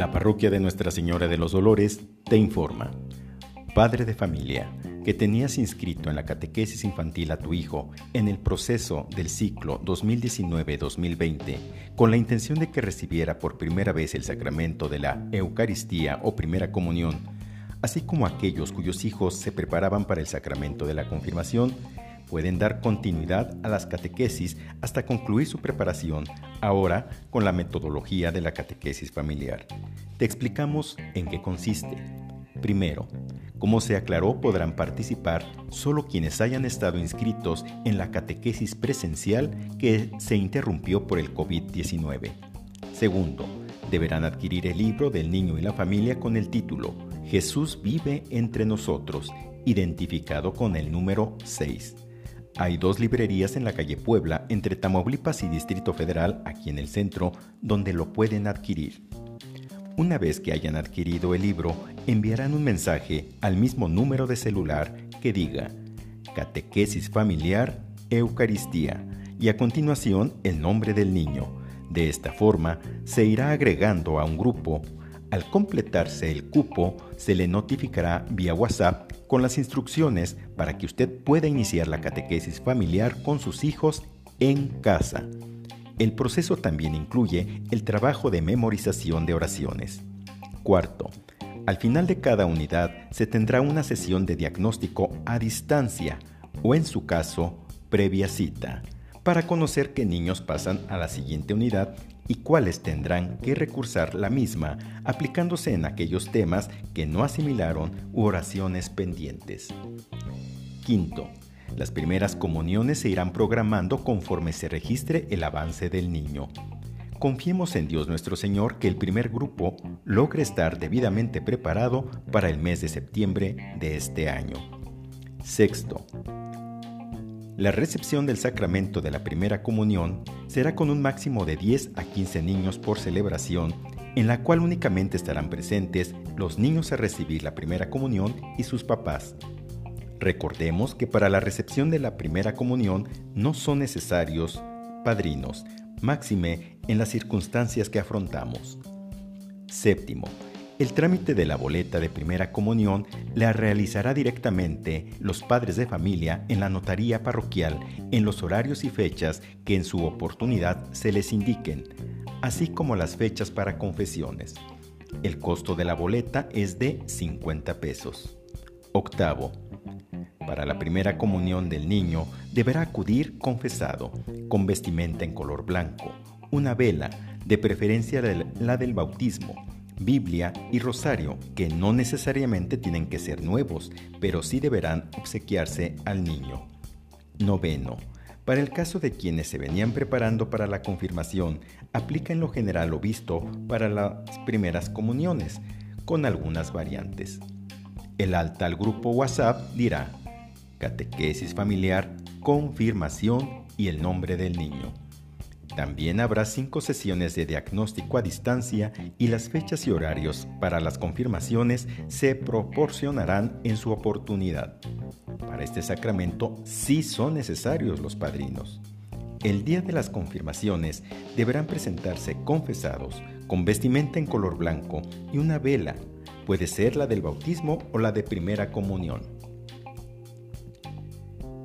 La parroquia de Nuestra Señora de los Dolores te informa. Padre de familia, que tenías inscrito en la catequesis infantil a tu hijo en el proceso del ciclo 2019-2020 con la intención de que recibiera por primera vez el sacramento de la Eucaristía o primera comunión, así como aquellos cuyos hijos se preparaban para el sacramento de la confirmación, pueden dar continuidad a las catequesis hasta concluir su preparación, ahora con la metodología de la catequesis familiar. Te explicamos en qué consiste. Primero, como se aclaró, podrán participar solo quienes hayan estado inscritos en la catequesis presencial que se interrumpió por el COVID-19. Segundo, deberán adquirir el libro del niño y la familia con el título Jesús vive entre nosotros, identificado con el número 6. Hay dos librerías en la calle Puebla, entre Tamaulipas y Distrito Federal, aquí en el centro, donde lo pueden adquirir. Una vez que hayan adquirido el libro, enviarán un mensaje al mismo número de celular que diga Catequesis Familiar Eucaristía y a continuación el nombre del niño. De esta forma, se irá agregando a un grupo. Al completarse el cupo, se le notificará vía WhatsApp con las instrucciones para que usted pueda iniciar la catequesis familiar con sus hijos en casa. El proceso también incluye el trabajo de memorización de oraciones. Cuarto, al final de cada unidad se tendrá una sesión de diagnóstico a distancia o en su caso previa cita para conocer qué niños pasan a la siguiente unidad y cuáles tendrán que recursar la misma aplicándose en aquellos temas que no asimilaron u oraciones pendientes. Quinto, las primeras comuniones se irán programando conforme se registre el avance del niño. Confiemos en Dios nuestro Señor que el primer grupo logre estar debidamente preparado para el mes de septiembre de este año. Sexto, la recepción del sacramento de la primera comunión será con un máximo de 10 a 15 niños por celebración, en la cual únicamente estarán presentes los niños a recibir la primera comunión y sus papás. Recordemos que para la recepción de la primera comunión no son necesarios padrinos, máxime en las circunstancias que afrontamos. Séptimo, el trámite de la boleta de primera comunión la realizará directamente los padres de familia en la notaría parroquial en los horarios y fechas que en su oportunidad se les indiquen, así como las fechas para confesiones. El costo de la boleta es de 50 pesos. Octavo. Para la primera comunión del niño deberá acudir confesado, con vestimenta en color blanco, una vela, de preferencia la del bautismo, Biblia y rosario, que no necesariamente tienen que ser nuevos, pero sí deberán obsequiarse al niño. Noveno. Para el caso de quienes se venían preparando para la confirmación, aplica en lo general lo visto para las primeras comuniones, con algunas variantes. El alta al grupo WhatsApp dirá catequesis familiar, confirmación y el nombre del niño. También habrá cinco sesiones de diagnóstico a distancia y las fechas y horarios para las confirmaciones se proporcionarán en su oportunidad. Para este sacramento sí son necesarios los padrinos. El día de las confirmaciones deberán presentarse confesados con vestimenta en color blanco y una vela, puede ser la del bautismo o la de primera comunión.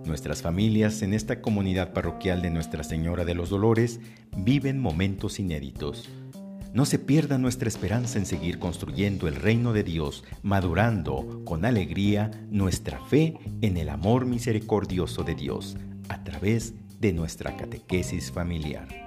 Nuestras familias en esta comunidad parroquial de Nuestra Señora de los Dolores viven momentos inéditos. No se pierda nuestra esperanza en seguir construyendo el reino de Dios, madurando con alegría nuestra fe en el amor misericordioso de Dios a través de nuestra catequesis familiar.